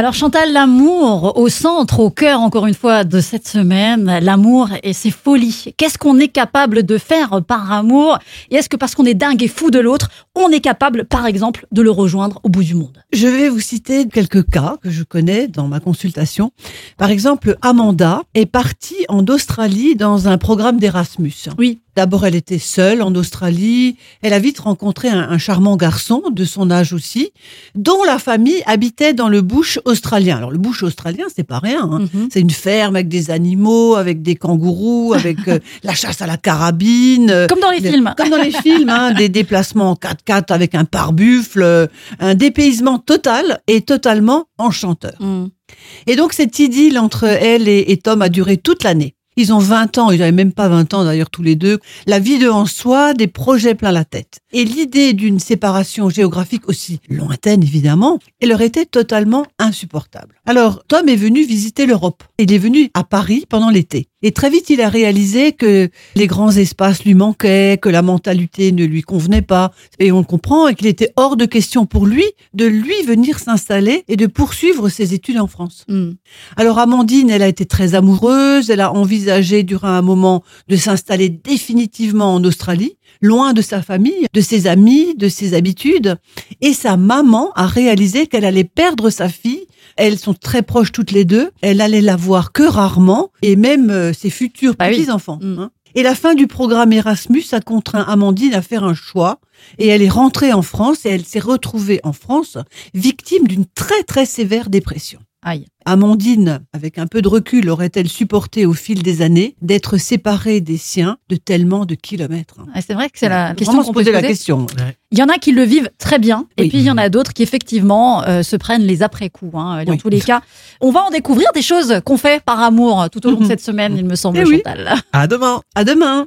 Alors Chantal, l'amour au centre, au cœur encore une fois de cette semaine, l'amour et ses folies. Qu'est-ce qu'on est capable de faire par amour? Et est-ce que parce qu'on est dingue et fou de l'autre, on est capable par exemple de le rejoindre au bout du monde? Je vais vous citer quelques cas que je connais dans ma consultation. Par exemple, Amanda est partie en Australie dans un programme d'Erasmus. Oui. D'abord, elle était seule en Australie. Elle a vite rencontré un, un, charmant garçon de son âge aussi, dont la famille habitait dans le bush australien. Alors, le bush australien, c'est pas rien. Hein. Mhm. C'est une ferme avec des animaux, avec des kangourous, avec euh, la chasse à la carabine. euh, Comme dans les films. Comme dans les films, hein, des déplacements en 4x4 avec un pare-buffle, euh, un dépaysement total et totalement enchanteur. Mm. Et donc cette idylle entre elle et, et Tom a duré toute l'année. Ils ont 20 ans, ils n'avaient même pas 20 ans d'ailleurs tous les deux. La vie de en soi, des projets plein la tête. Et l'idée d'une séparation géographique aussi lointaine évidemment, elle leur était totalement insupportable. Alors Tom est venu visiter l'Europe. Il est venu à Paris pendant l'été. Et très vite, il a réalisé que les grands espaces lui manquaient, que la mentalité ne lui convenait pas. Et on le comprend, et qu'il était hors de question pour lui de lui venir s'installer et de poursuivre ses études en France. Mm. Alors Amandine, elle a été très amoureuse, elle a envisagé durant un moment de s'installer définitivement en Australie, loin de sa famille, de ses amis, de ses habitudes. Et sa maman a réalisé qu'elle allait perdre sa fille. Elles sont très proches toutes les deux. Elle allait la voir que rarement, et même euh, ses futurs oui. petits-enfants. Mm. hein. Et la fin du programme Erasmus a contraint Amandine à faire un choix. Et elle est rentrée en France et elle s'est retrouvée en France victime d'une très très sévère dépression. Aïe. Amandine, avec un peu de recul, aurait-elle supporté au fil des années d'être séparée des siens de tellement de kilomètres hein? Ah, C'est vrai que c'est la question se qu'on peut poser se la question. Il y en a qui le vivent très bien, et Oui. puis il y en a d'autres qui effectivement euh, se prennent les après-coups. Hein. Dans Oui. tous les cas, on va en découvrir des choses qu'on fait par amour tout au long de Mhm. cette semaine, il me semble, Eh oui. Chantal. À demain À demain.